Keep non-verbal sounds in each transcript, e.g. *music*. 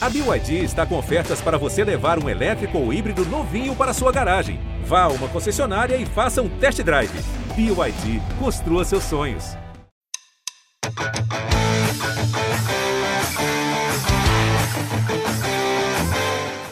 A BYD está com ofertas para você levar um elétrico ou híbrido novinho para sua garagem. Vá a uma concessionária e faça um test drive. BYD, construa seus sonhos.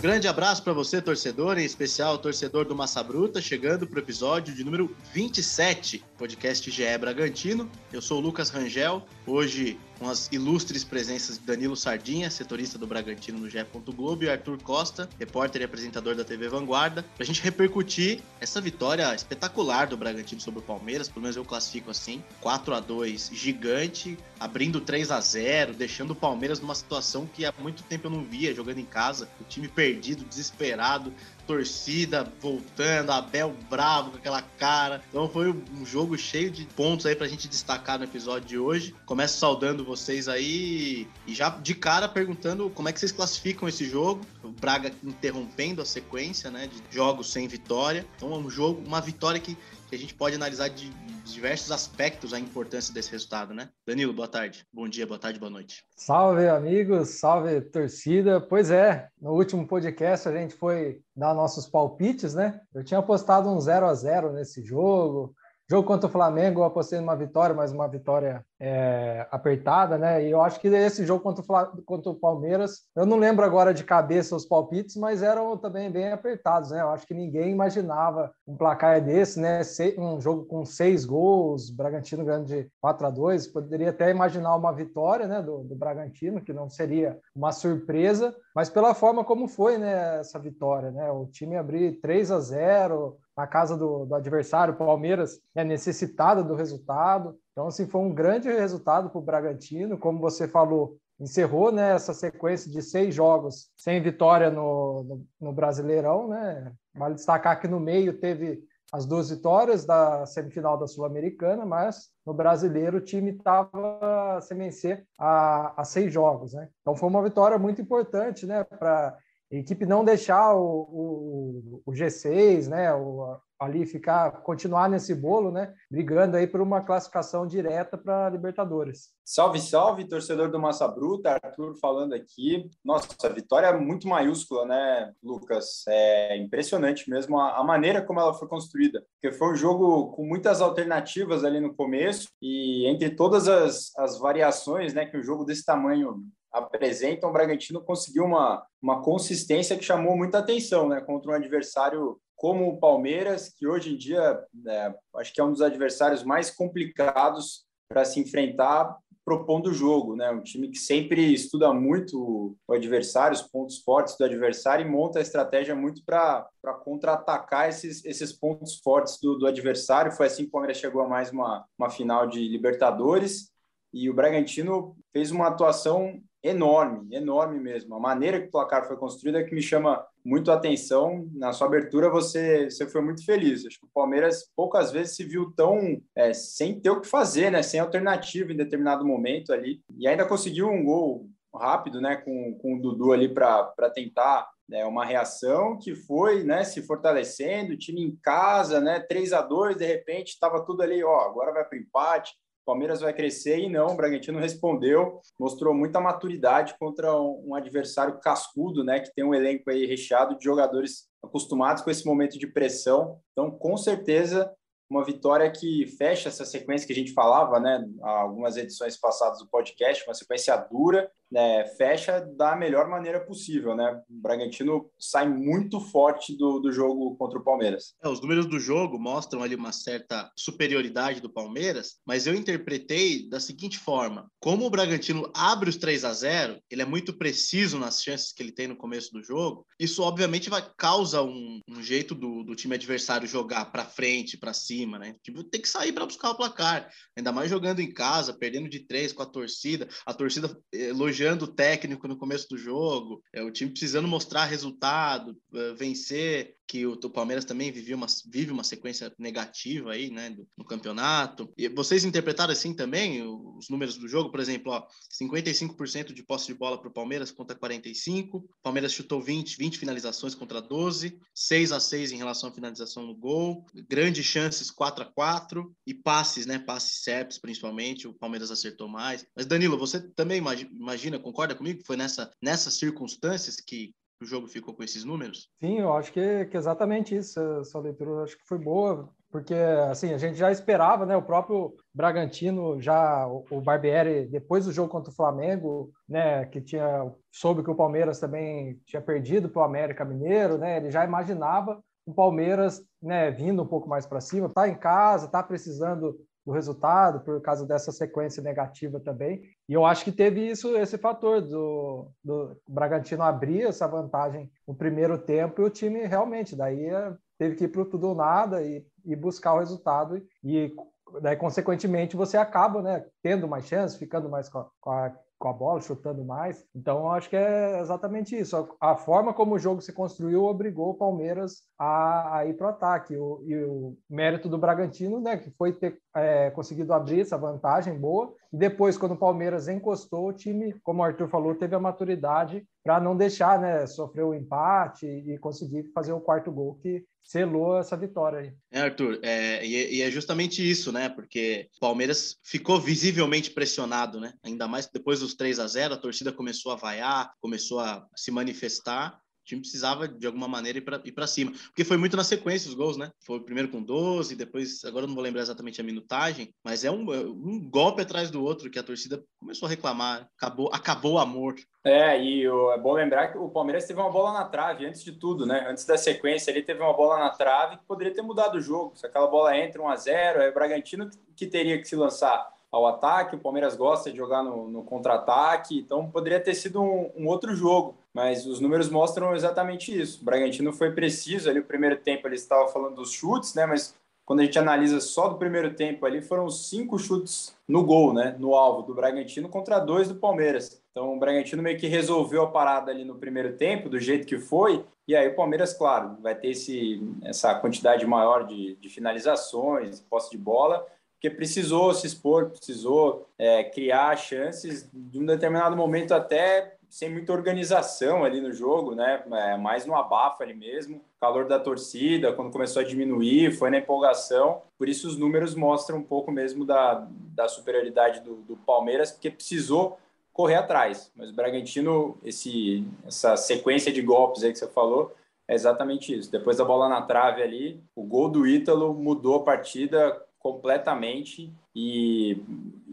Grande abraço para você, torcedor, em especial torcedor do Massa Bruta, chegando para o episódio de número 27, podcast GE Bragantino. Eu sou o Lucas Rangel, hoje com as ilustres presenças de Danilo Sardinha, setorista do Bragantino no GE. Globo, e Arthur Costa, repórter e apresentador da TV Vanguarda, para a gente repercutir essa vitória espetacular do Bragantino sobre o Palmeiras, pelo menos eu classifico assim, 4 a 2 gigante, abrindo 3 a 0 deixando o Palmeiras numa situação que há muito tempo eu não via, jogando em casa, o time perdido, desesperado, torcida voltando, Abel bravo com aquela cara. Então foi um jogo cheio de pontos aí pra gente destacar no episódio de hoje. Começo saudando vocês aí e já de cara perguntando como é que vocês classificam esse jogo. O Braga interrompendo a sequência, né, de jogos sem vitória. Então é um jogo, uma vitória que que a gente pode analisar de diversos aspectos a importância desse resultado, né? Danilo, boa tarde. Bom dia, boa tarde, boa noite. Salve, amigos, salve, torcida. Pois é, no último podcast a gente foi dar nossos palpites, né? Eu tinha apostado um 0 a 0 nesse jogo. Jogo contra o Flamengo, eu apostei numa vitória, mas uma vitória é, apertada, né? E eu acho que esse jogo contra o, contra o Palmeiras, eu não lembro agora de cabeça os palpites, mas eram também bem apertados, né? Eu acho que ninguém imaginava um placar desse, né? Um jogo com seis gols, Bragantino ganhando de 4 a 2 Poderia até imaginar uma vitória, né? Do, do Bragantino, que não seria uma surpresa, mas pela forma como foi, né? Essa vitória, né? O time abrir 3 a 0 na casa do, do adversário, o Palmeiras é necessitado do resultado. Então, assim, foi um grande resultado para o Bragantino, como você falou, encerrou né, essa sequência de seis jogos sem vitória no, no, no Brasileirão. Né? Vale destacar que no meio teve as duas vitórias da semifinal da Sul-Americana, mas no brasileiro o time estava sem vencer a, a, seis jogos. Né? Então foi uma vitória muito importante né, para a equipe não deixar o, o, o G6, né, o, ali ficar, continuar nesse bolo, né, brigando aí por uma classificação direta para Libertadores. Salve, salve, torcedor do Massa Bruta, Arthur falando aqui. Nossa, vitória é muito maiúscula, né, Lucas? É impressionante mesmo a, a maneira como ela foi construída, porque foi um jogo com muitas alternativas ali no começo e entre todas as, as variações, né, que um jogo desse tamanho apresentam, o Bragantino conseguiu uma, uma consistência que chamou muita atenção, né? Contra um adversário como o Palmeiras, que hoje em dia é, acho que é um dos adversários mais complicados para se enfrentar propondo o jogo, né? Um time que sempre estuda muito o adversário, os pontos fortes do adversário e monta a estratégia muito para contra-atacar esses, esses pontos fortes do, do adversário. Foi assim que o Palmeiras chegou a mais uma, uma final de Libertadores e o Bragantino fez uma atuação enorme, enorme mesmo. A maneira que o placar foi construído é que me chama muito a atenção. Na sua abertura, você, você foi muito feliz. Acho que o Palmeiras poucas vezes se viu tão é, sem ter o que fazer, né? sem alternativa em determinado momento ali. E ainda conseguiu um gol rápido né? com, com o Dudu ali para tentar né, uma reação que foi né, se fortalecendo, time em casa, né, 3 a 2 de repente estava tudo ali, ó, agora vai para o empate, Palmeiras vai crescer e não, o Bragantino respondeu, mostrou muita maturidade contra um, adversário cascudo, né, que tem um elenco aí recheado de jogadores acostumados com esse momento de pressão. Então, com certeza, uma vitória que fecha essa sequência que a gente falava, né, algumas edições passadas do podcast, uma sequência dura, né, fecha da melhor maneira possível, né? O Bragantino sai muito forte do, do jogo contra o Palmeiras. É, os números do jogo mostram ali uma certa superioridade do Palmeiras, mas eu interpretei da seguinte forma: como o Bragantino abre os 3 a 0, ele é muito preciso nas chances que ele tem no começo do jogo. Isso obviamente vai causa um, um jeito do, do time adversário jogar para frente, para cima, né? Tipo, tem que sair para buscar o placar, ainda mais jogando em casa, perdendo de três com a torcida, a torcida elogiando elogiando o técnico no começo do jogo, é o time precisando mostrar resultado, eh, vencer que o, o Palmeiras também vive uma, vive uma sequência negativa aí, né, do, no campeonato. E vocês interpretaram assim também os números do jogo? Por exemplo, ó, 55% de posse de bola para o Palmeiras contra 45%, o Palmeiras chutou 20, 20 finalizações contra 12, 6 a 6 em relação à finalização no gol, grandes chances 4 a 4 e passes, né, passes certos principalmente, o Palmeiras acertou mais. Mas Danilo, você também imagina imagina, concorda comigo que foi nessa, nessas circunstâncias que o jogo ficou com esses números? Sim, eu acho que, que exatamente isso, essa leitura acho que foi boa, porque assim, a gente já esperava, né, o próprio Bragantino já o Barbieri depois do jogo contra o Flamengo, né, que tinha soube que o Palmeiras também tinha perdido para o América Mineiro, né, ele já imaginava o Palmeiras, né, vindo um pouco mais para cima, tá em casa, tá precisando do resultado por causa dessa sequência negativa também. E eu acho que teve isso, esse fator do, do Bragantino abrir essa vantagem no primeiro tempo e o time realmente daí eh, teve que ir para tudo ou nada e, e buscar o resultado e daí consequentemente você acaba né tendo mais chances ficando mais com a, com a, com a bola, chutando mais. Então, eu acho que é exatamente isso. A, forma como o jogo se construiu obrigou o Palmeiras a, a ir para o ataque. O, e o mérito do Bragantino, né, que foi ter é, conseguido abrir essa vantagem boa. E depois, quando o Palmeiras encostou, o time, como o Arthur falou, teve a maturidade para não deixar né, sofrer o empate e conseguir fazer o quarto gol que selou essa vitória aí. É, Arthur, é, e, é justamente isso, né? Porque o Palmeiras ficou visivelmente pressionado, né? Ainda mais depois dos 3 a 0 a torcida começou a vaiar, começou a se manifestar time precisava, de alguma maneira, ir para cima. Porque foi muito na sequência os gols, né? Foi primeiro com 12, depois, agora eu não vou lembrar exatamente a minutagem, mas é um, um golpe atrás do outro que a torcida começou a reclamar. Acabou, acabou o amor. É, e é bom lembrar que o Palmeiras teve uma bola na trave antes de tudo, né? Antes da sequência, ele teve uma bola na trave que poderia ter mudado o jogo. Se aquela bola entra 1 a 0 é o Bragantino que teria que se lançar ao ataque, o Palmeiras gosta de jogar no, no contra-ataque, então poderia ter sido um, um, outro jogo, mas os números mostram exatamente isso. O Bragantino foi preciso ali, o primeiro tempo ele estava falando dos chutes, né, mas quando a gente analisa só do primeiro tempo ali, foram cinco chutes no gol, né, no alvo do Bragantino contra dois do Palmeiras. Então o Bragantino meio que resolveu a parada ali no primeiro tempo, do jeito que foi, e aí o Palmeiras, claro, vai ter esse, essa quantidade maior de, de finalizações, posse de bola, porque precisou se expor, precisou é, criar chances de um determinado momento até sem muita organização ali no jogo, né? É, mais no abafa ali mesmo, calor da torcida, quando começou a diminuir, foi na empolgação. Por isso os números mostram um pouco mesmo da, da superioridade do, do Palmeiras, porque precisou correr atrás. Mas o Bragantino, esse, essa sequência de golpes aí que você falou, é exatamente isso. Depois da bola na trave ali, o gol do Ítalo mudou a partida completamente e,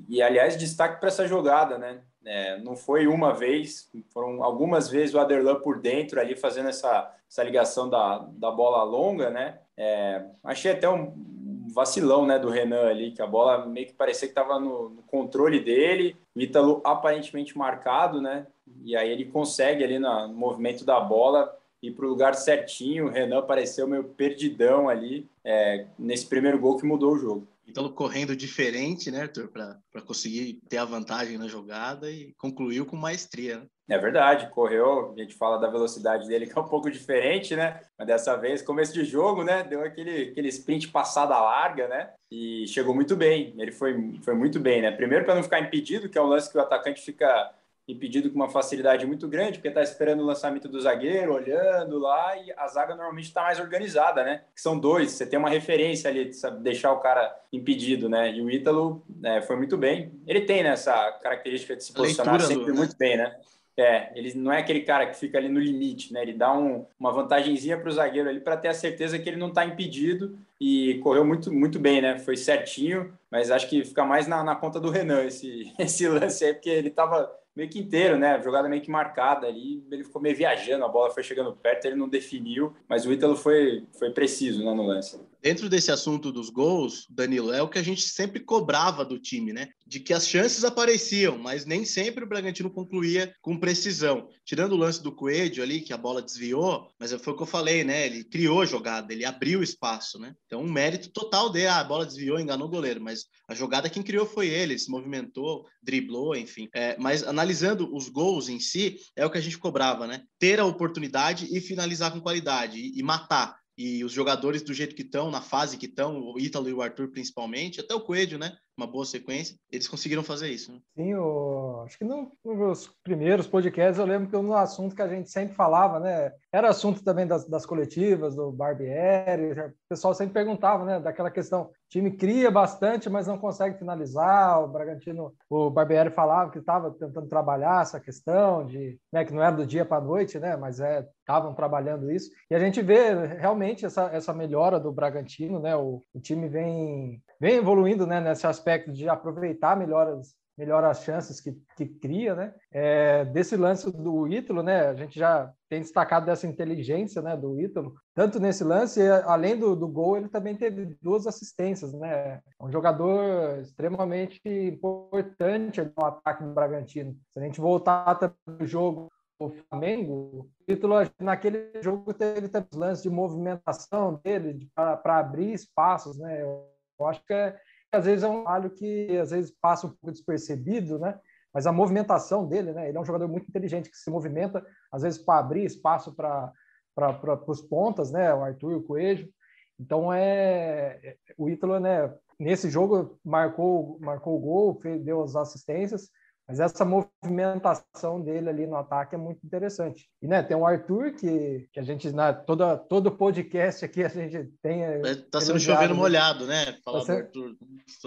e aliás, destaque para essa jogada, né? É, não foi uma vez, foram algumas vezes o Aderlan por dentro ali fazendo essa, essa ligação da, da bola longa, né? É, achei até um vacilão né, do Renan ali, que a bola meio que parecia que estava no, no, controle dele, o Ítalo aparentemente marcado, né? E aí ele consegue ali no, no movimento da bola ir para o lugar certinho. O Renan pareceu meio perdidão ali é, nesse primeiro gol que mudou o jogo. Então, correndo diferente, né, Arthur, para conseguir ter a vantagem na jogada e concluiu com maestria. Né? É verdade, correu, a gente fala da velocidade dele que é um pouco diferente, né? Mas dessa vez, começo de jogo, né? Deu aquele, aquele sprint passada larga, né? E chegou muito bem, ele foi, foi muito bem, né? Primeiro para não ficar impedido, que é um lance que o atacante fica impedido com uma facilidade muito grande, porque está esperando o lançamento do zagueiro, olhando lá, e a zaga normalmente está mais organizada, né? Que são dois, você tem uma referência ali, sabe, deixar o cara impedido, né? E o Ítalo né, foi muito bem. Ele tem né, essa característica de se posicionar Leitura sempre do, né? muito bem, né? É, ele não é aquele cara que fica ali no limite, né? Ele dá um, uma vantagenzinha para o zagueiro ali para ter a certeza que ele não está impedido e correu muito, muito bem, né? Foi certinho, mas acho que fica mais na, na conta do Renan esse, *laughs* esse lance aí, porque ele estava meio que inteiro, né? Jogada meio que marcada ali, ele ficou meio viajando, a bola foi chegando perto, ele não definiu, mas o Ítalo foi, foi preciso né, no lance. Dentro desse assunto dos gols, Danilo, é o que a gente sempre cobrava do time, né? De que as chances apareciam, mas nem sempre o Bragantino concluía com precisão. Tirando o lance do Coelho ali, que a bola desviou, mas foi o que eu falei, né? Ele criou a jogada, ele abriu o espaço, né? Então, um mérito total dele. Ah, a bola desviou, enganou o goleiro, mas a jogada quem criou foi ele, ele se movimentou, driblou, enfim. É, mas analisando os gols em si, é o que a gente cobrava, né? Ter a oportunidade e finalizar com qualidade e, e matar e os jogadores do jeito que estão, na fase que estão, o Ítalo e o Arthur principalmente, até o Coelho, né? Uma boa sequência, eles conseguiram fazer isso. Né? Sim, eu, acho que no, nos primeiros podcasts eu lembro que um assunto que a gente sempre falava, né? Era assunto também das, das coletivas, do Barbieri, o pessoal sempre perguntava, né? Daquela questão, time cria bastante, mas não consegue finalizar. O Bragantino, o Barbieri falava que estava tentando trabalhar essa questão de, né? Que não era do dia para a noite, né? Mas é estavam trabalhando isso. E a gente vê realmente essa, essa melhora do Bragantino, né? O, o time vem, vem evoluindo né, nesse aspecto de aproveitar melhor as, melhor as chances que, que cria, né? É, desse lance do Ítalo, né? A gente já tem destacado dessa inteligência, né, do Ítalo. Tanto nesse lance, além do, do gol, ele também teve duas assistências, né? Um jogador extremamente importante no ataque do Bragantino. Se a gente voltar para o jogo o Flamengo, o título naquele jogo teve tantos lances de movimentação dele para abrir espaços, né? Eu, eu acho que é, às vezes é um trabalho que às vezes passa um pouco despercebido, né? Mas a movimentação dele, né? Ele é um jogador muito inteligente que se movimenta às vezes para abrir espaço para para os pontas, né? O Arthur e o Coelho. Então é, é o Ítalo, né? Nesse jogo marcou marcou o gol, deu as assistências mas essa movimentação dele ali no ataque é muito interessante. E né, tem o Arthur, que, que a gente, na, toda, todo podcast aqui, a gente tem. Está sendo chovendo molhado, né? Falar tá sendo... Arthur.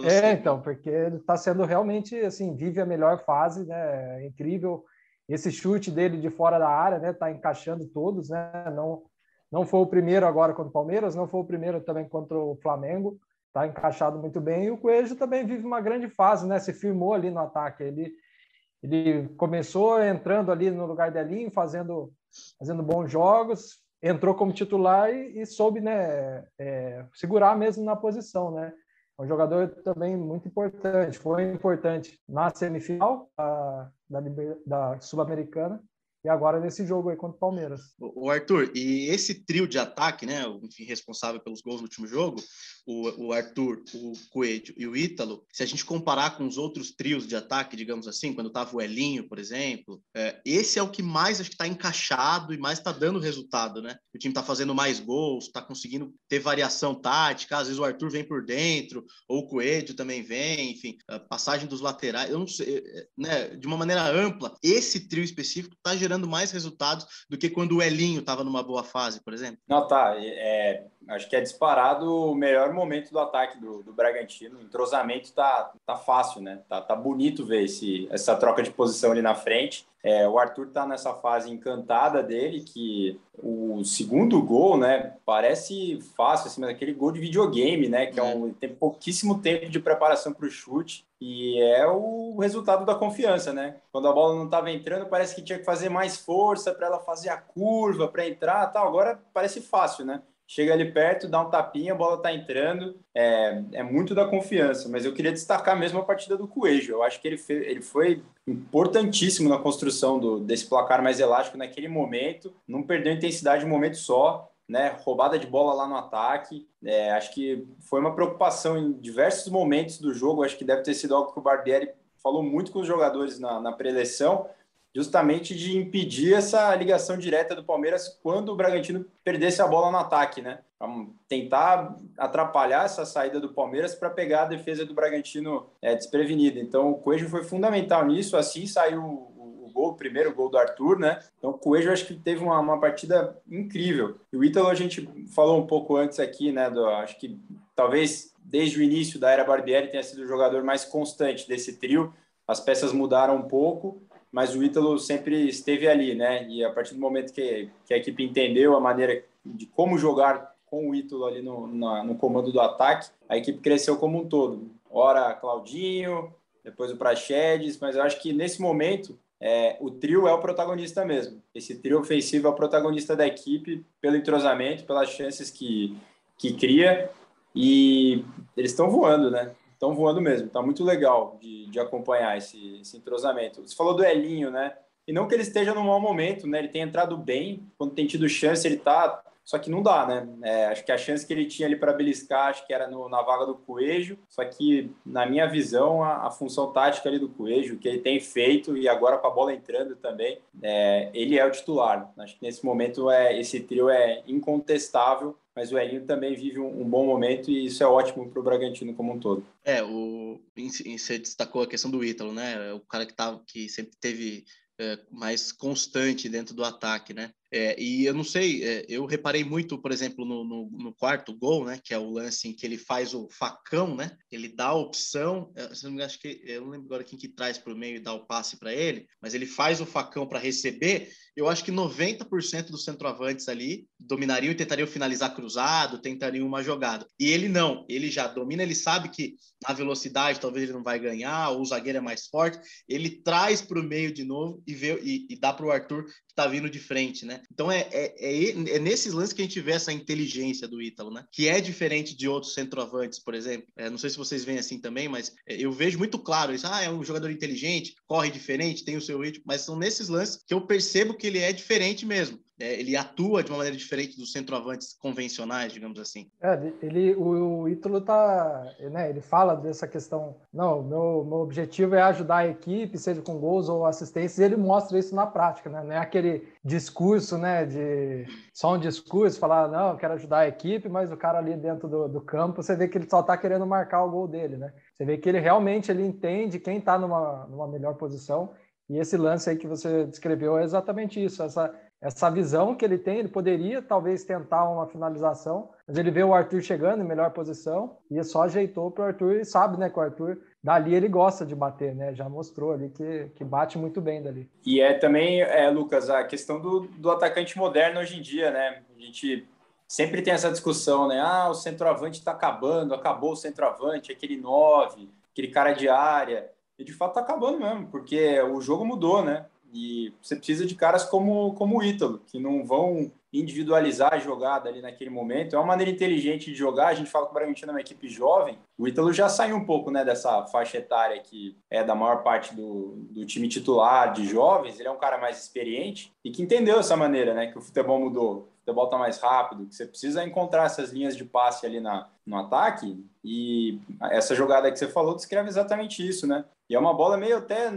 É, então, porque ele está sendo realmente, assim, vive a melhor fase, né? É incrível. Esse chute dele de fora da área, né? Está encaixando todos, né? Não, não foi o primeiro agora contra o Palmeiras, não foi o primeiro também contra o Flamengo. Está encaixado muito bem. E o Coelho também vive uma grande fase, né? Se firmou ali no ataque. Ele ele começou entrando ali no lugar de Elinho, fazendo, fazendo bons jogos, entrou como titular e, e soube né, é, segurar mesmo na posição. Né? É um jogador também muito importante. Foi importante na semifinal da, da, da Sul-Americana e agora nesse jogo aí contra o Palmeiras. O Arthur, e esse trio de ataque, né, enfim, responsável pelos gols no último jogo, o, o Arthur, o Coelho e o Ítalo, se a gente comparar com os outros trios de ataque, digamos assim, quando estava o Elinho, por exemplo, é, esse é o que mais acho que está encaixado e mais está dando resultado, né? O time está fazendo mais gols, está conseguindo ter variação tática, às vezes o Arthur vem por dentro, ou o Coelho também vem, enfim, passagem dos laterais, eu não sei, é, né, de uma maneira ampla, esse trio específico está gerando mais resultados do que quando o Elinho estava numa boa fase, por exemplo. Não, tá, é, acho que é disparado o melhor momento do ataque do, do Bragantino. O entrosamento tá, tá fácil, né? Tá, tá bonito ver esse, essa troca de posição ali na frente. É, o Arthur tá nessa fase encantada dele, que o segundo gol, né, parece fácil, assim, mas aquele gol de videogame, né, que é, um, tem pouquíssimo tempo de preparação para o chute e é o resultado da confiança, né? Quando a bola não estava entrando, parece que tinha que fazer mais força para ela fazer a curva, para entrar, tal. Agora parece fácil, né? Chega ali perto, dá um tapinha, a bola tá entrando. É, é muito da confiança, mas eu queria destacar mesmo a partida do Coelho. Eu acho que ele, fez, ele foi importantíssimo na construção do, desse placar mais elástico naquele momento, não perdeu intensidade um momento só. Né, roubada de bola lá no ataque. É, acho que foi uma preocupação em diversos momentos do jogo. Acho que deve ter sido algo que o Barbieri falou muito com os jogadores na, na pré-eleição, justamente de impedir essa ligação direta do Palmeiras quando o Bragantino perdesse a bola no ataque, né? tentar atrapalhar essa saída do Palmeiras para pegar a defesa do Bragantino é, desprevenida. Então o Coelho foi fundamental nisso, assim saiu gol, o primeiro gol do Arthur, né? Então o Coelho acho que teve uma, uma partida incrível. E o Ítalo a gente falou um pouco antes aqui, né? Do, acho que talvez desde o início da era Barbieri tenha sido o jogador mais constante desse trio. As peças mudaram um pouco, mas o Ítalo sempre esteve ali, né? E a partir do momento que, que a equipe entendeu a maneira de como jogar com o Ítalo ali no, na, no comando do ataque, a equipe cresceu como um todo. Ora Claudinho, depois o Praxedes, mas eu acho que nesse momento é, o trio é o protagonista mesmo. Esse trio ofensivo é o protagonista da equipe pelo entrosamento, pelas chances que, que cria e eles estão voando, né? Estão voando mesmo. Está muito legal de, de acompanhar esse, esse entrosamento. Você falou do Elinho, né? E não que ele esteja no mau momento, né? Ele tem entrado bem, quando tem tido chance, ele tá só que não dá, né? É, acho que a chance que ele tinha ali para beliscar, acho que era no, na vaga do Coelho. Só que, na minha visão, a, a, função tática ali do Coelho, que ele tem feito, e agora com a bola entrando também, é, ele é o titular. Acho que nesse momento é, esse trio é incontestável, mas o Elinho também vive um, bom momento e isso é ótimo para o Bragantino como um todo. É, o, você destacou a questão do Ítalo, né? O cara que, tá, que sempre teve é, mais constante dentro do ataque, né? É, e eu não sei, é, eu reparei muito, por exemplo, no, no, no, quarto gol, né? Que é o lance em que ele faz o facão, né? Ele dá a opção, é, eu não, acho que, eu não lembro agora quem que traz para o meio e dá o passe para ele, mas ele faz o facão para receber. Eu acho que 90% dos centroavantes ali dominariam e tentariam finalizar cruzado, tentariam uma jogada. E ele não, ele já domina, ele sabe que na velocidade talvez ele não vai ganhar, ou o zagueiro é mais forte, ele traz para o meio de novo e, vê, e, e dá para o Arthur que está vindo de frente, né? Então é, é, é, é, nesses lances que a gente vê essa inteligência do Ítalo, né? Que é diferente de outros centroavantes, por exemplo. É, não sei se vocês veem assim também, mas é, eu vejo muito claro isso. Ah, é um jogador inteligente, corre diferente, tem o seu ritmo, mas são nesses lances que eu percebo que ele é diferente mesmo é, ele atua de uma maneira diferente dos centroavantes convencionais, digamos assim. É, ele, o, o Ítalo tá, né, ele fala dessa questão, não, meu, meu objetivo é ajudar a equipe, seja com gols ou assistências, e ele mostra isso na prática, né, não é aquele discurso, né, de só um discurso, falar, não, eu quero ajudar a equipe, mas o cara ali dentro do, do campo, você vê que ele só tá querendo marcar o gol dele, né, você vê que ele realmente ele entende quem está numa, numa melhor posição, e esse lance aí que você descreveu é exatamente isso, essa essa visão que ele tem, ele poderia talvez tentar uma finalização, mas ele vê o Arthur chegando em melhor posição e só ajeitou para o Arthur e sabe, né, que o Arthur dali ele gosta de bater, né? Já mostrou ali que, que bate muito bem dali. E é também, é, Lucas, a questão do, do atacante moderno hoje em dia, né? A gente sempre tem essa discussão, né? Ah, o centroavante está acabando, acabou o centroavante, aquele nove, aquele cara de área. E de fato está acabando mesmo, porque o jogo mudou, né? E você precisa de caras como, como o Ítalo, que não vão individualizar a jogada ali naquele momento. É uma maneira inteligente de jogar. A gente fala que o Bragantino é uma equipe jovem. O Ítalo já saiu um pouco né, dessa faixa etária que é da maior parte do, do time titular de jovens. Ele é um cara mais experiente e que entendeu essa maneira, né? Que o futebol mudou. O futebol está mais rápido, que você precisa encontrar essas linhas de passe ali na, no ataque. E essa jogada que você falou descreve exatamente isso, né? E é uma bola meio até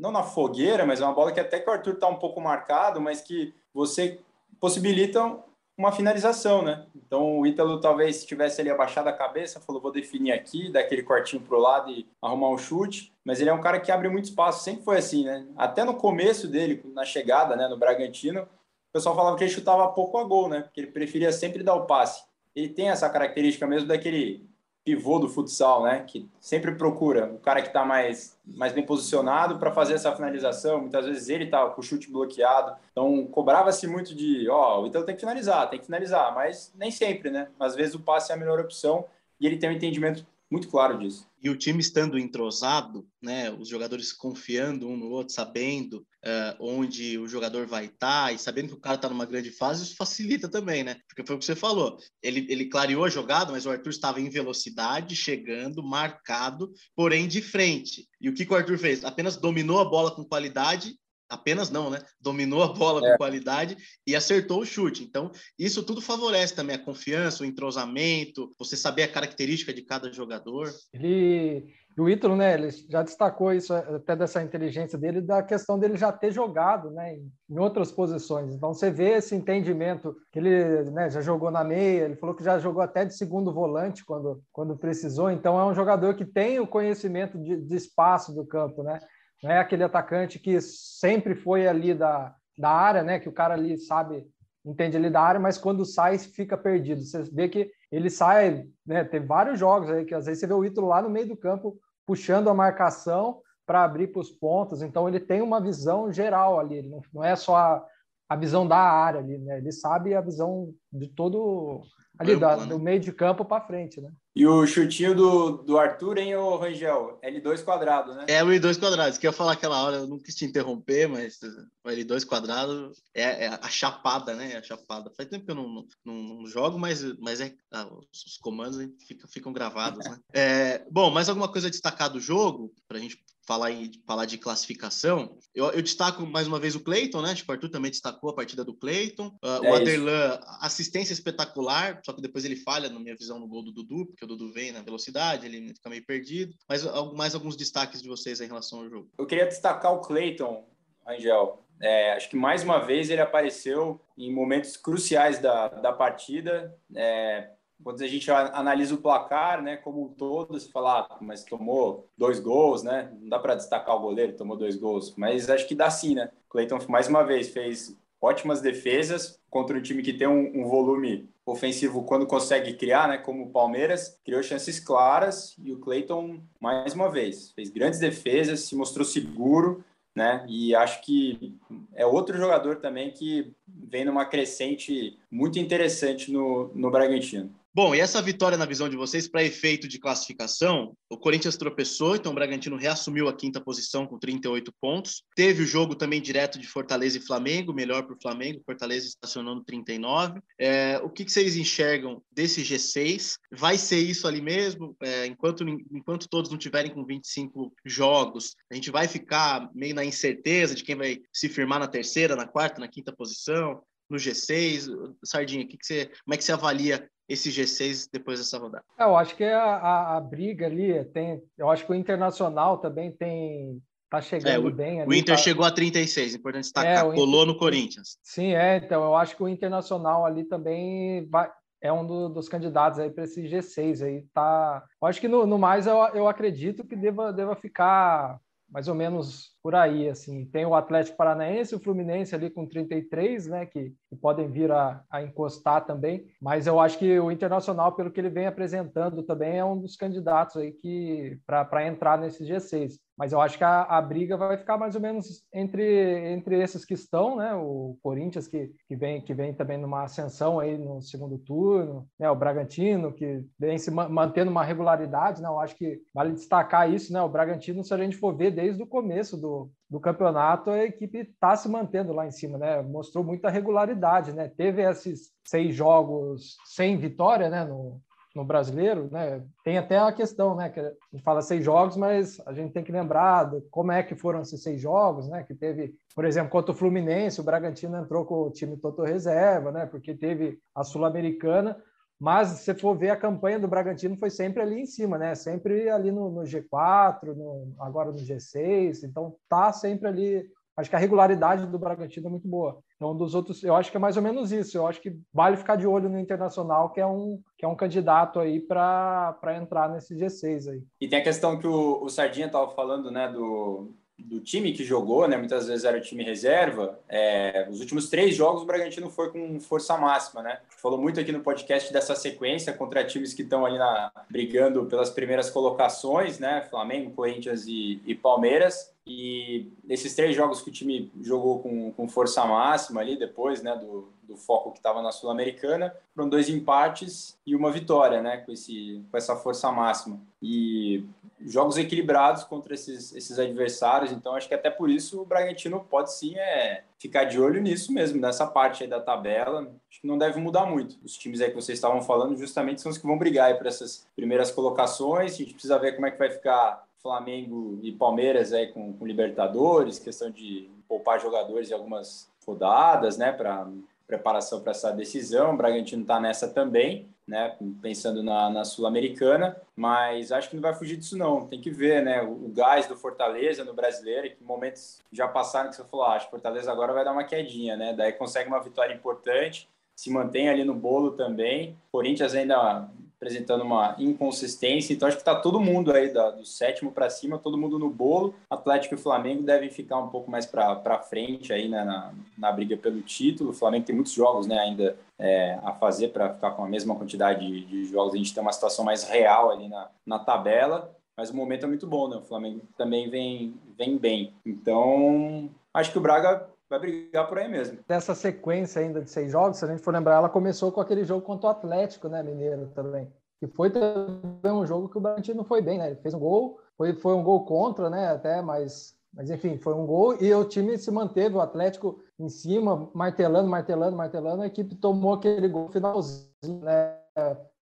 não na fogueira, mas é uma bola que até que o Arthur está um pouco marcado, mas que você possibilita uma finalização, né? Então o Ítalo talvez tivesse ali abaixado a cabeça, falou vou definir aqui, dar aquele cortinho pro lado e arrumar um chute, mas ele é um cara que abre muito espaço, sempre foi assim, né? Até no começo dele, na chegada, né, no Bragantino, o pessoal falava que ele chutava pouco a gol, né? Porque ele preferia sempre dar o passe. Ele tem essa característica mesmo daquele pivô do futsal, né? Que sempre procura o cara que está mais, mais bem posicionado para fazer essa finalização. Muitas vezes ele está com o chute bloqueado. Então cobrava-se muito de, ó, oh, então tem que finalizar, tem que finalizar, mas nem sempre, né? Às vezes o passe é a melhor opção e ele tem um entendimento muito claro disso. E o time estando entrosado, né, os jogadores confiando um no outro, sabendo uh, onde o jogador vai estar tá, e sabendo que o cara está numa grande fase, isso facilita também, né? Porque foi o que você falou. Ele, ele clareou a jogada, mas o Arthur estava em velocidade, chegando, marcado, porém de frente. E o que, que o Arthur fez? Apenas dominou a bola com qualidade apenas não, né? Dominou a bola é. com qualidade e acertou o chute. Então, isso tudo favorece também a confiança, o entrosamento, você saber a característica de cada jogador. Ele, o Ítalo, né? Ele já destacou isso até dessa inteligência dele, da questão dele já ter jogado, né? Em outras posições. Então, você vê esse entendimento que ele, né? Já jogou na meia. Ele falou que já jogou até de segundo volante quando, quando precisou. Então, é um jogador que tem o conhecimento de, de espaço do campo, né? Não é aquele atacante que sempre foi ali da, da área, né? Que o cara ali sabe, entende ali da área, mas quando sai fica perdido. Você vê que ele sai, né? Tem vários jogos aí que às vezes você vê o Ítalo lá no meio do campo puxando a marcação para abrir para os pontos. Então ele tem uma visão geral ali, não, não é só a, a visão da área ali, né? Ele sabe a visão de todo ali da, né? do meio de campo para frente, né? E o chutinho do, do Arthur, hein, ô Rangel? L2 quadrado, né? É o L2 quadrado. Isso que eu ia falar aquela hora, eu não quis te interromper, mas o L2 quadrado é, é a chapada, né? É a chapada. Faz tempo que eu não, não, não jogo, mas, mas é, ah, os comandos ficam, ficam gravados, né? *laughs* É, bom, mais alguma coisa a destacar do jogo, para a gente falar, em, falar de classificação, eu, eu, destaco mais uma vez o Cleiton, né? Acho que o Arthur também destacou a partida do Cleiton. Uh, é o Aderlan, assistência espetacular, só que depois ele falha, na minha visão, no gol do Dudu, porque o Dudu vem na velocidade, ele fica meio perdido. Mas mais alguns destaques de vocês em relação ao jogo. Eu queria destacar o Cleiton, Angel. É, acho que mais uma vez ele apareceu em momentos cruciais da, da partida. É, quando a gente analisa o placar, né, como um todo, falar, ah, mas tomou dois gols, né? Não dá para destacar o goleiro, tomou dois gols, mas acho que dá sim, né? Cleiton mais uma vez fez ótimas defesas contra um time que tem um, um, volume ofensivo quando consegue criar, né? Como o Palmeiras criou chances claras e o Cleiton mais uma vez fez grandes defesas, se mostrou seguro, né? E acho que é outro jogador também que vem numa crescente muito interessante no, no Bragantino. Bom, e essa vitória na visão de vocês, para efeito de classificação, o Corinthians tropeçou, então o Bragantino reassumiu a quinta posição com 38 pontos. Teve o jogo também direto de Fortaleza e Flamengo, melhor para o Flamengo, Fortaleza estacionando 39. É, o que, que, vocês enxergam desse G6? Vai ser isso ali mesmo? É, enquanto, enquanto todos não tiverem com 25 jogos, a gente vai ficar meio na incerteza de quem vai se firmar na terceira, na quarta, na quinta posição? no G6? Sardinha, que que você, como é que você avalia esse G6 depois dessa rodada? É, eu acho que a, a, a, briga ali tem. Eu acho que o Internacional também tem. Tá chegando é, o, bem. Ali, o Inter tá... chegou a 36, importante destacar. É, colou Inter... no Corinthians. Sim, é. Então, eu acho que o Internacional ali também vai, é um do, dos candidatos aí para esse G6 aí. Tá... Eu acho que no, no mais eu, eu acredito que deva, deva ficar mais ou menos por aí, assim. Tem o Atlético Paranaense, o Fluminense ali com 33, né, que, que podem vir a, a, encostar também, mas eu acho que o Internacional, pelo que ele vem apresentando também, é um dos candidatos aí que para entrar nesse G6 mas eu acho que a, a, briga vai ficar mais ou menos entre, entre esses que estão, né? O Corinthians que, que, vem, que vem também numa ascensão aí no segundo turno, né? O Bragantino que vem se mantendo uma regularidade, né? Eu acho que vale destacar isso, né? O Bragantino, se a gente for ver desde o começo do, do campeonato, a equipe está se mantendo lá em cima, né? Mostrou muita regularidade, né? Teve esses seis jogos sem vitória, né? No, no brasileiro, né? Tem até a questão, né? Que a gente fala seis jogos, mas a gente tem que lembrar de como é que foram esses seis jogos, né? Que teve, por exemplo, contra o Fluminense, o Bragantino entrou com o time todo reserva, né? Porque teve a Sul-Americana, mas se for ver a campanha do Bragantino foi sempre ali em cima, né? Sempre ali no, no G4, no, agora no G6, então tá sempre ali acho que a regularidade do Bragantino é muito boa. Então, dos outros, eu acho que é mais ou menos isso. Eu acho que vale ficar de olho no Internacional, que é um, que é um candidato aí para entrar nesse G6 aí. E tem a questão que o, o Sardinha estava falando, né, do, do time que jogou, né? Muitas vezes era o time reserva. É, os últimos três jogos o Bragantino foi com força máxima, né? Falou muito aqui no podcast dessa sequência contra times que estão ali na, brigando pelas primeiras colocações, né? Flamengo, Corinthians e, e Palmeiras. E esses três jogos que o time jogou com, com força máxima ali, depois né, do, do foco que estava na Sul-Americana, foram dois empates e uma vitória, né, com, esse, com essa força máxima. E jogos equilibrados contra esses, esses adversários, então acho que até por isso o Bragantino pode sim é, ficar de olho nisso mesmo, nessa parte da tabela. Acho que não deve mudar muito. Os times aí que vocês estavam falando justamente são os que vão brigar por essas primeiras colocações. A gente precisa ver como é que vai ficar Flamengo e Palmeiras aí com, com Libertadores, questão de poupar jogadores em algumas rodadas, né, para preparação para essa decisão. O Bragantino está nessa também, né, pensando na, na Sul-Americana, mas acho que não vai fugir disso não. Tem que ver, né, o, o gás do Fortaleza no Brasileiro, que momentos já passaram que você falou, ah, acho que Fortaleza agora vai dar uma quedinha, né, daí consegue uma vitória importante, se mantém ali no bolo também. Corinthians ainda apresentando uma inconsistência. Então, acho que está todo mundo aí, do sétimo para cima, todo mundo no bolo. Atlético e Flamengo devem ficar um pouco mais para frente aí né, na, na briga pelo título. O Flamengo tem muitos jogos né, ainda é, a fazer para ficar com a mesma quantidade de, de, jogos. A gente tem uma situação mais real ali na, na tabela. Mas o momento é muito bom, né? O Flamengo também vem, vem bem. Então, acho que o Braga vai brigar por aí mesmo. Dessa sequência ainda de seis jogos, se a gente for lembrar, ela começou com aquele jogo contra o Atlético, né, Mineiro também. Que foi também um jogo que o Bragantino foi bem, né? Ele fez um gol, foi, foi um gol contra, né? Até, mas, mas enfim, foi um gol e o time se manteve, o Atlético em cima, martelando, martelando, martelando. A equipe tomou aquele gol finalzinho, né?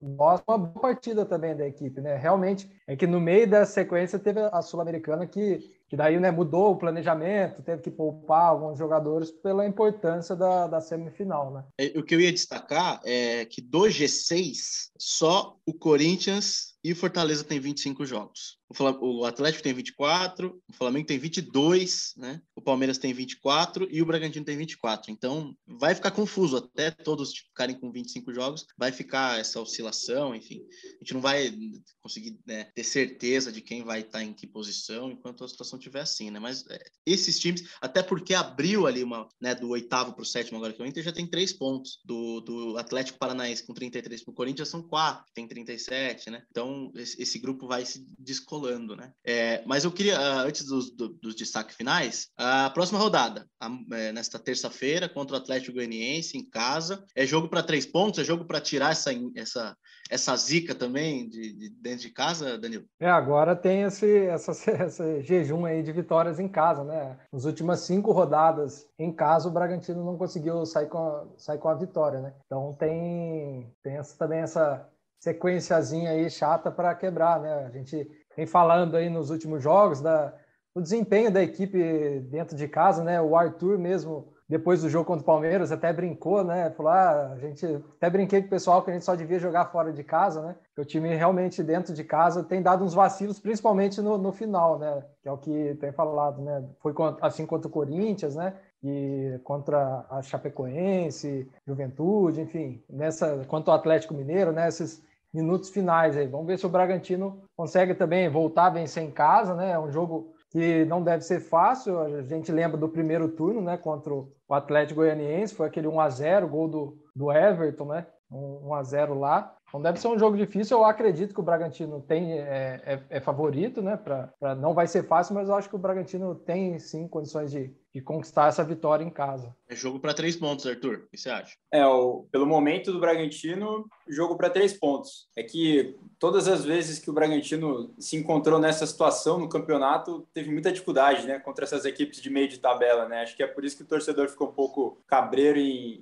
mostra uma boa partida também da equipe, né? Realmente é que no meio da sequência teve a Sul-Americana que, que daí né, mudou o planejamento, teve que poupar alguns jogadores pela importância da, da semifinal, né? É, o que eu ia destacar é que do G6, só o Corinthians e o Fortaleza tem 25 jogos. O Atlético tem 24, o Flamengo tem 22, né? O Palmeiras tem 24 e o Bragantino tem 24. Então, vai ficar confuso até todos ficarem com 25 jogos, vai ficar essa oscilação, enfim. A gente não vai conseguir né, ter certeza de quem vai estar em que posição enquanto a situação estiver assim, né? Mas é, esses times, até porque abriu ali uma, né, do oitavo para o sétimo agora que o Inter já tem três pontos. Do, do Atlético Paranaense com 33 para o Corinthians são quatro, tem 37, né? Então, esse, esse grupo vai se descolando né? É, mas eu queria, ah, antes dos, dos destaques finais, a próxima rodada, a, é, nesta terça-feira, contra o Atlético Goianiense, em casa. É jogo para três pontos? É jogo para tirar essa, essa, essa zica também de, de, dentro de casa, Danilo? É, agora tem esse, essa, *laughs* esse jejum aí de vitórias em casa, né? Nas últimas cinco rodadas em casa, o Bragantino não conseguiu sair com a, sair com a vitória, né? Então tem, tem essa, também essa sequenciazinha aí chata para quebrar, né? A gente vem falando aí nos últimos jogos da, do desempenho da equipe dentro de casa, né? O Arthur mesmo, depois do jogo contra o Palmeiras, até brincou, né? Falou, ah, a gente até brinquei com o pessoal que a gente só devia jogar fora de casa, né? Que o time realmente dentro de casa tem dado uns vacilos, principalmente no, no final, né? Que é o que tem falado, né? Foi assim contra o Corinthians, né? e contra a Chapecoense, Juventude, enfim, nessa quanto ao Atlético Mineiro, né, esses minutos finais aí. Vamos ver se o Bragantino consegue também voltar a vencer em casa, né? É um jogo que não deve ser fácil. A gente lembra do primeiro turno, né, contra o Atlético Goianiense, foi aquele 1 a 0, gol do, do Everton, né? 1 a 0 lá. Então deve ser um jogo difícil. Eu acredito que o Bragantino tem é, é, é favorito, né? Pra, não vai ser fácil, mas eu acho que o Bragantino tem sim condições de, de conquistar essa vitória em casa. É jogo para três pontos, Arthur. O que você acha? É, o, pelo momento do Bragantino, jogo para três pontos. É que todas as vezes que o Bragantino se encontrou nessa situação no campeonato, teve muita dificuldade, né, contra essas equipes de meio de tabela, né? Acho que é por isso que o torcedor ficou um pouco cabreiro em,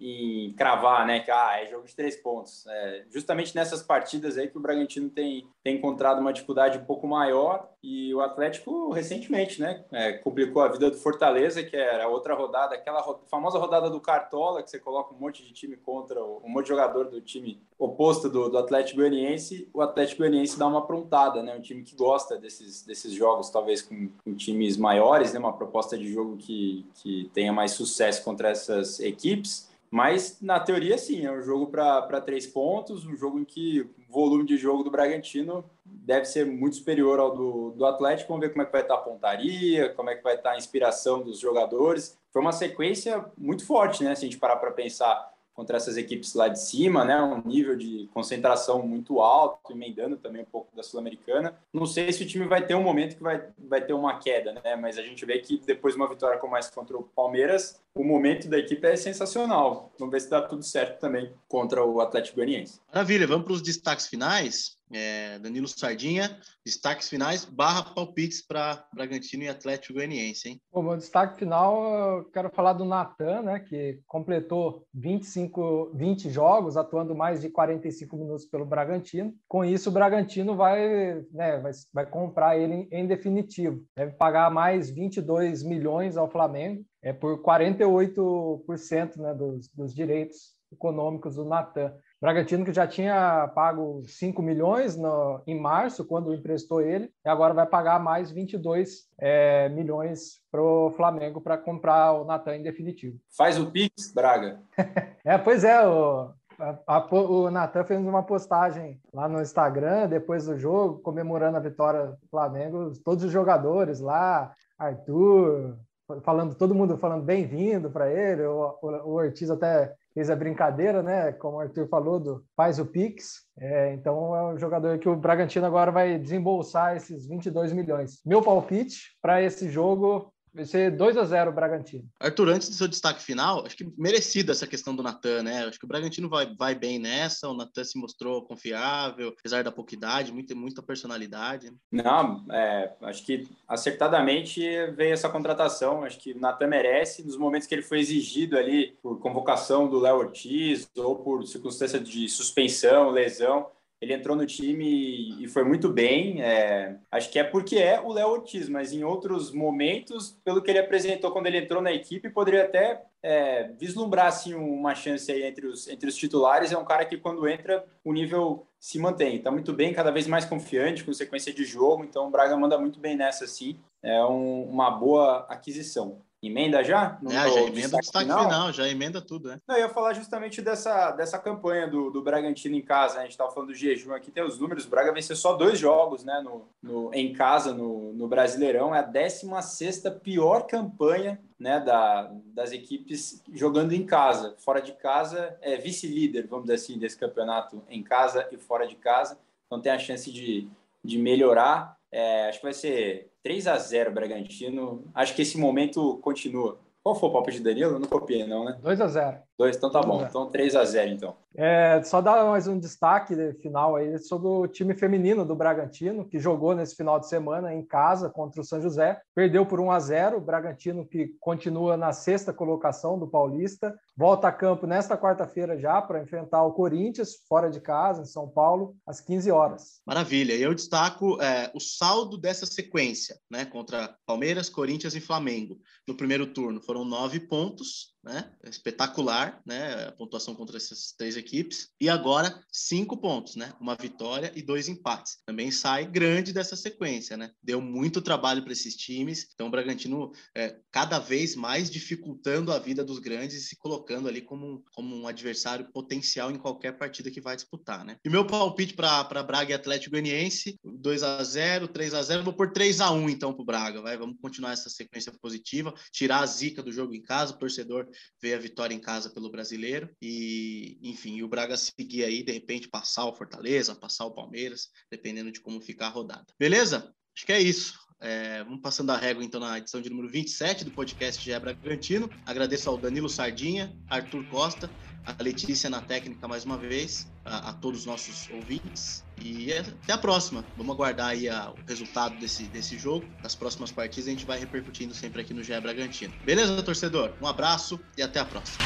em cravar, né, que ah, é jogo de três pontos. É, justamente nessas partidas aí que o Bragantino tem, tem encontrado uma dificuldade um pouco maior e o Atlético recentemente, né, é, complicou a vida do Fortaleza, que era outra rodada, aquela famosa rodada do Cartola, que você coloca um monte de time contra, um monte de jogador do time oposto do, do Atlético Goianiense, o Atlético Goianiense dá uma aprontada, né, um time que gosta desses, desses jogos, talvez com, com times maiores, né, uma proposta de jogo que, que tenha mais sucesso contra essas equipes, mas, na teoria, sim, é um jogo para três pontos, um jogo em que o volume de jogo do Bragantino deve ser muito superior ao do, do Atlético. Vamos ver como é que vai estar a pontaria, como é que vai estar a inspiração dos jogadores. Foi uma sequência muito forte, né? Se a gente parar para pensar contra essas equipes lá de cima, né? Um nível de concentração muito alto, emendando também um pouco da Sul-Americana. Não sei se o time vai ter um momento que vai, vai ter uma queda, né? Mas a gente vê que depois de uma vitória como essa contra o Palmeiras, o momento da equipe é sensacional. Vamos ver se dá tudo certo também contra o Atlético Goianiense. Maravilha, vamos para os destaques finais. É, Danilo Sardinha, destaques finais, barra palpites para Bragantino e Atlético Goianiense, hein? Bom, meu destaque final, eu quero falar do Natan, né, que completou 25, 20 jogos, atuando mais de 45 minutos pelo Bragantino. Com isso, o Bragantino vai, né, vai, vai comprar ele em, em definitivo. Deve pagar mais 22 milhões ao Flamengo, é por 48% né, dos, dos direitos econômicos do Natan. Bragantino que já tinha pago 5 milhões no, em março, quando emprestou ele, e agora vai pagar mais 22 é, milhões para o Flamengo para comprar o Natan em definitivo. Faz o Pix, Braga. *laughs* é, pois é, o, a, a, o Natan fez uma postagem lá no Instagram, depois do jogo, comemorando a vitória do Flamengo, todos os jogadores lá, Arthur, falando, todo mundo falando bem-vindo para ele, o, o, o Ortiz até fez a brincadeira, né? Como o Arthur falou, do faz o Pix. É, então é um jogador que o Bragantino agora vai desembolsar esses 22 milhões. Meu palpite para esse jogo Vai ser 2 a 0 o Bragantino. Arthur, antes do seu destaque final, acho que merecida essa questão do Natan, né? Acho que o Bragantino vai, vai bem nessa, o Natan se mostrou confiável, apesar da pouca idade, muita, muita personalidade. Não, é, acho que acertadamente veio essa contratação, acho que o Natan merece, nos momentos que ele foi exigido ali por convocação do Léo Ortiz ou por circunstância de suspensão, lesão, ele entrou no time e foi muito bem. É, acho que é porque é o Léo Ortiz, mas em outros momentos, pelo que ele apresentou quando ele entrou na equipe, poderia até é, vislumbrar assim, uma chance aí entre os, entre os titulares. É um cara que, quando entra, o nível se mantém. Está muito bem, cada vez mais confiante, com sequência de jogo. Então, o Braga manda muito bem nessa, sim. É um, uma boa aquisição. Emenda já? No, é, já emenda o destaque final? final? já emenda tudo, né? Não, eu ia falar justamente dessa, dessa campanha do, do Bragantino em casa. Né? A gente estava falando do jejum aqui, tem os números. O Braga venceu só dois jogos né, no, no, em casa no, no Brasileirão. É a 16 pior campanha né, da, das equipes jogando em casa. Fora de casa é vice-líder, vamos dizer assim, desse campeonato em casa e fora de casa. Então tem a chance de, de melhorar. É, acho que vai ser 3 a 0 Bragantino. Acho que esse momento continua. Qual foi o palpite de Danilo? Não copiei, não, né? 2 a 0 2, então tá bom. Então 3 a 0 então. É, só dar mais um destaque final aí sobre o time feminino do Bragantino, que jogou nesse final de semana em casa contra o São José. Perdeu por 1 a 0 o Bragantino que continua na sexta colocação do Paulista. Volta a campo nesta quarta-feira já para enfrentar o Corinthians, fora de casa, em São Paulo, às 15 horas. Maravilha. E eu destaco é, o saldo dessa sequência, né? Contra Palmeiras, Corinthians e Flamengo. No primeiro turno foram nove pontos, né? Espetacular, né? A pontuação contra essas três equipes. E agora, cinco pontos, né? Uma vitória e dois empates. Também sai grande dessa sequência, né? Deu muito trabalho para esses times. Então, o Bragantino é, cada vez mais dificultando a vida dos grandes e se colocando ali como um, como um adversário potencial em qualquer partida que vai disputar, né? E meu palpite para Braga e Atlético Goianiense, 2 a 0 3 a 0 Vou por 3 a 1 então para o Braga, vai. Vamos continuar essa sequência positiva, tirar a zica do jogo em casa, o torcedor ver a vitória em casa pelo brasileiro e, enfim, o Braga seguir aí, de repente, passar o Fortaleza, passar o Palmeiras, dependendo de como ficar a rodada. Beleza? Acho que é isso. É, vamos passando a régua, então, na edição de número 27 do podcast GE Bragantino. Agradeço ao Danilo Sardinha, Arthur Costa, a Letícia na técnica mais uma vez, a, a todos os nossos ouvintes. E até a próxima. Vamos aguardar aí a, o resultado desse, desse jogo. Nas próximas partidas a gente vai repercutindo sempre aqui no GE Bragantino. Beleza, torcedor? Um abraço e até a próxima.